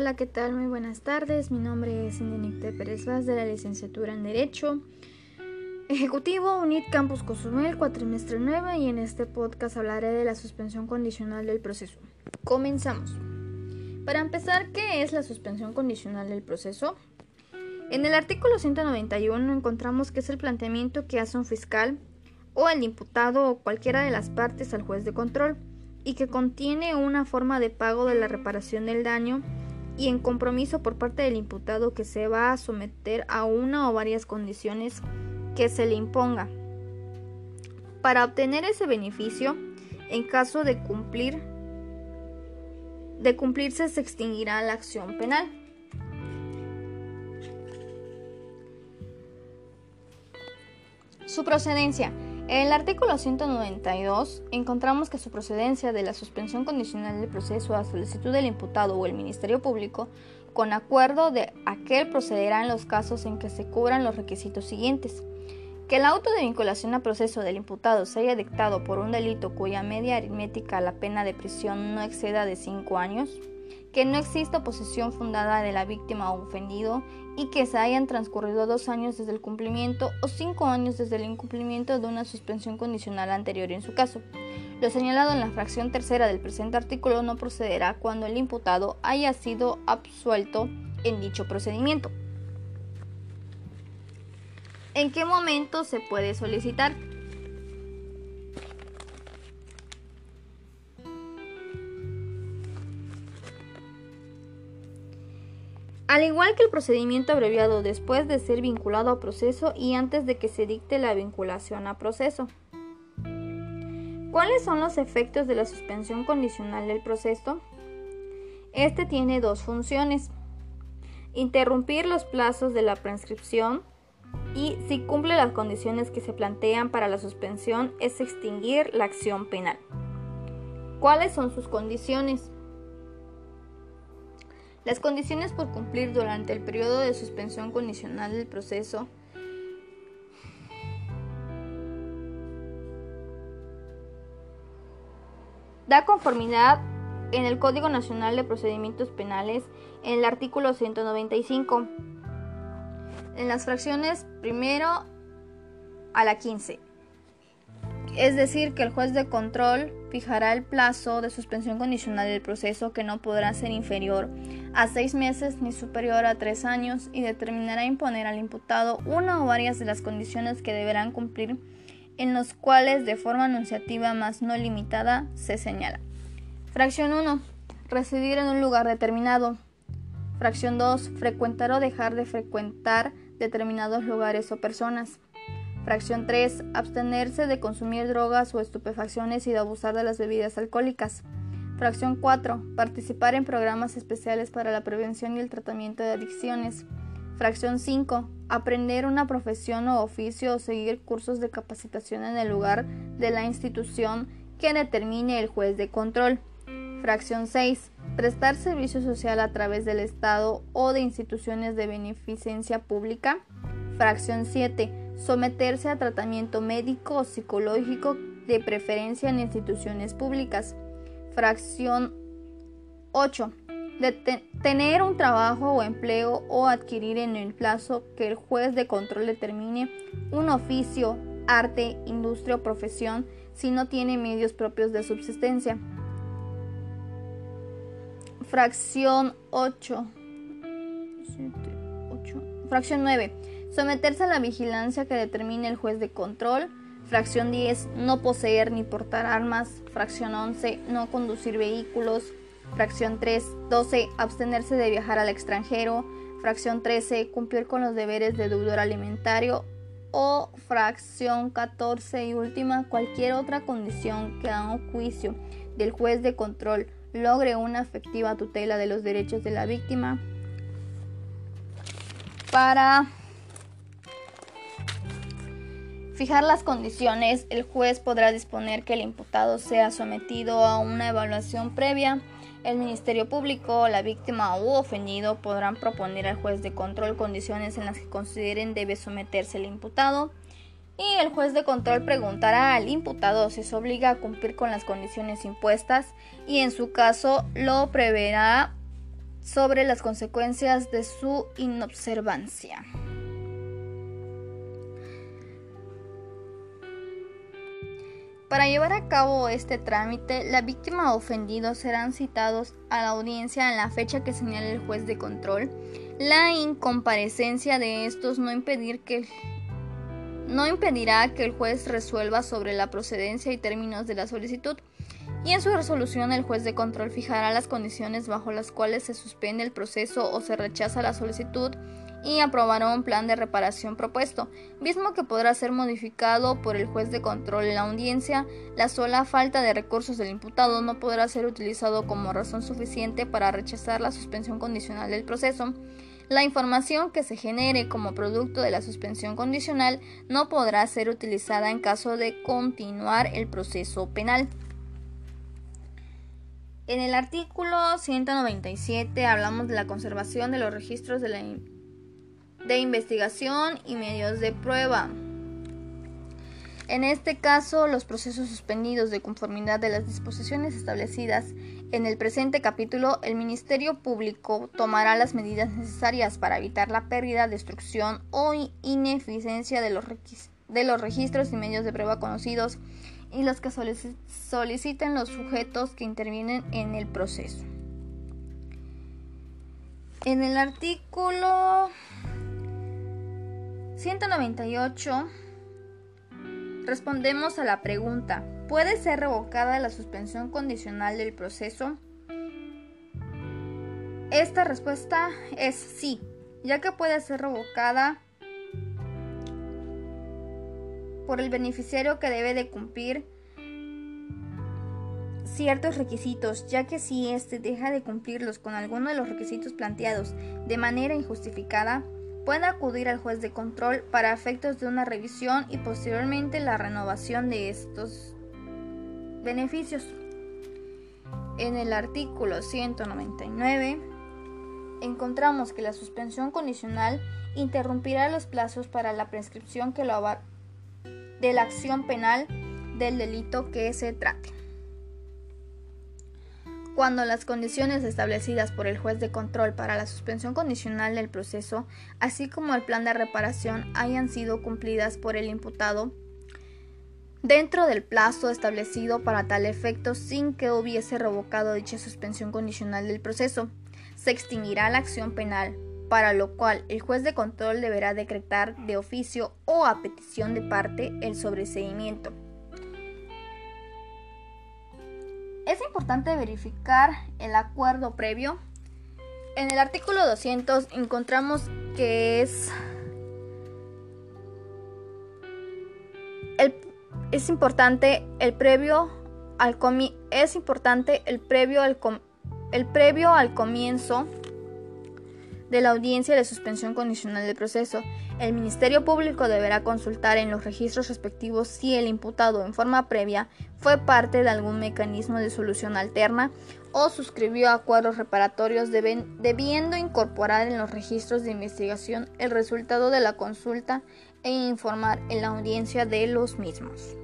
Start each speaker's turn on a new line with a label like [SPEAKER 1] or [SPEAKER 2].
[SPEAKER 1] Hola, ¿qué tal? Muy buenas tardes. Mi nombre es Indenicte Pérez Vaz de la licenciatura en Derecho. Ejecutivo UNIT Campus Cozumel, cuatrimestre 9 y en este podcast hablaré de la suspensión condicional del proceso. Comenzamos. Para empezar, ¿qué es la suspensión condicional del proceso? En el artículo 191 encontramos que es el planteamiento que hace un fiscal o el imputado o cualquiera de las partes al juez de control y que contiene una forma de pago de la reparación del daño y en compromiso por parte del imputado que se va a someter a una o varias condiciones que se le imponga. Para obtener ese beneficio, en caso de cumplir de cumplirse se extinguirá la acción penal. Su procedencia. En el artículo 192 encontramos que su procedencia de la suspensión condicional del proceso a solicitud del imputado o el Ministerio Público, con acuerdo de aquel procederá en los casos en que se cubran los requisitos siguientes. Que el auto de vinculación a proceso del imputado se haya dictado por un delito cuya media aritmética a la pena de prisión no exceda de 5 años que no exista oposición fundada de la víctima o ofendido y que se hayan transcurrido dos años desde el cumplimiento o cinco años desde el incumplimiento de una suspensión condicional anterior en su caso. Lo señalado en la fracción tercera del presente artículo no procederá cuando el imputado haya sido absuelto en dicho procedimiento. ¿En qué momento se puede solicitar? Al igual que el procedimiento abreviado después de ser vinculado a proceso y antes de que se dicte la vinculación a proceso. ¿Cuáles son los efectos de la suspensión condicional del proceso? Este tiene dos funciones. Interrumpir los plazos de la prescripción y, si cumple las condiciones que se plantean para la suspensión, es extinguir la acción penal. ¿Cuáles son sus condiciones? Las condiciones por cumplir durante el periodo de suspensión condicional del proceso da conformidad en el Código Nacional de Procedimientos Penales en el artículo 195, en las fracciones primero a la 15. Es decir, que el juez de control fijará el plazo de suspensión condicional del proceso que no podrá ser inferior a seis meses ni superior a tres años y determinará imponer al imputado una o varias de las condiciones que deberán cumplir en los cuales de forma anunciativa más no limitada se señala. Fracción 1. Residir en un lugar determinado. Fracción 2. Frecuentar o dejar de frecuentar determinados lugares o personas. Fracción 3. Abstenerse de consumir drogas o estupefacciones y de abusar de las bebidas alcohólicas. Fracción 4. Participar en programas especiales para la prevención y el tratamiento de adicciones. Fracción 5. Aprender una profesión o oficio o seguir cursos de capacitación en el lugar de la institución que determine el juez de control. Fracción 6. Prestar servicio social a través del Estado o de instituciones de beneficencia pública. Fracción 7 someterse a tratamiento médico o psicológico de preferencia en instituciones públicas. Fracción 8. tener un trabajo o empleo o adquirir en el plazo que el juez de control determine un oficio, arte, industria o profesión si no tiene medios propios de subsistencia. Fracción 8. 8. Fracción 9 Someterse a la vigilancia que determine el juez de control. Fracción 10. No poseer ni portar armas. Fracción 11. No conducir vehículos. Fracción 3. 12. Abstenerse de viajar al extranjero. Fracción 13. Cumplir con los deberes de deudor alimentario. O fracción 14 y última. Cualquier otra condición que a un juicio del juez de control logre una efectiva tutela de los derechos de la víctima. Para fijar las condiciones, el juez podrá disponer que el imputado sea sometido a una evaluación previa. El Ministerio Público, la víctima u ofendido podrán proponer al juez de control condiciones en las que consideren debe someterse el imputado. Y el juez de control preguntará al imputado si se obliga a cumplir con las condiciones impuestas y en su caso lo preverá sobre las consecuencias de su inobservancia. Para llevar a cabo este trámite, la víctima o ofendido serán citados a la audiencia en la fecha que señale el juez de control. La incomparecencia de estos no, no impedirá que el juez resuelva sobre la procedencia y términos de la solicitud y en su resolución el juez de control fijará las condiciones bajo las cuales se suspende el proceso o se rechaza la solicitud y aprobará un plan de reparación propuesto, mismo que podrá ser modificado por el juez de control en la audiencia. La sola falta de recursos del imputado no podrá ser utilizado como razón suficiente para rechazar la suspensión condicional del proceso. La información que se genere como producto de la suspensión condicional no podrá ser utilizada en caso de continuar el proceso penal. En el artículo 197 hablamos de la conservación de los registros de la de investigación y medios de prueba. En este caso, los procesos suspendidos de conformidad de las disposiciones establecidas en el presente capítulo, el Ministerio Público tomará las medidas necesarias para evitar la pérdida, destrucción o ineficiencia de los, de los registros y medios de prueba conocidos y los que soliciten los sujetos que intervienen en el proceso. En el artículo 198 respondemos a la pregunta, ¿puede ser revocada la suspensión condicional del proceso? Esta respuesta es sí, ya que puede ser revocada por el beneficiario que debe de cumplir ciertos requisitos, ya que si éste deja de cumplirlos con alguno de los requisitos planteados de manera injustificada, puede acudir al juez de control para efectos de una revisión y posteriormente la renovación de estos beneficios. En el artículo 199 encontramos que la suspensión condicional interrumpirá los plazos para la prescripción que lo de la acción penal del delito que se trate cuando las condiciones establecidas por el juez de control para la suspensión condicional del proceso, así como el plan de reparación, hayan sido cumplidas por el imputado dentro del plazo establecido para tal efecto sin que hubiese revocado dicha suspensión condicional del proceso, se extinguirá la acción penal, para lo cual el juez de control deberá decretar de oficio o a petición de parte el sobreseimiento. Es importante verificar el acuerdo previo. En el artículo 200 encontramos que es es importante el previo al es importante el previo al el previo al comienzo de la audiencia de suspensión condicional del proceso. El Ministerio Público deberá consultar en los registros respectivos si el imputado en forma previa fue parte de algún mecanismo de solución alterna o suscribió acuerdos reparatorios debiendo incorporar en los registros de investigación el resultado de la consulta e informar en la audiencia de los mismos.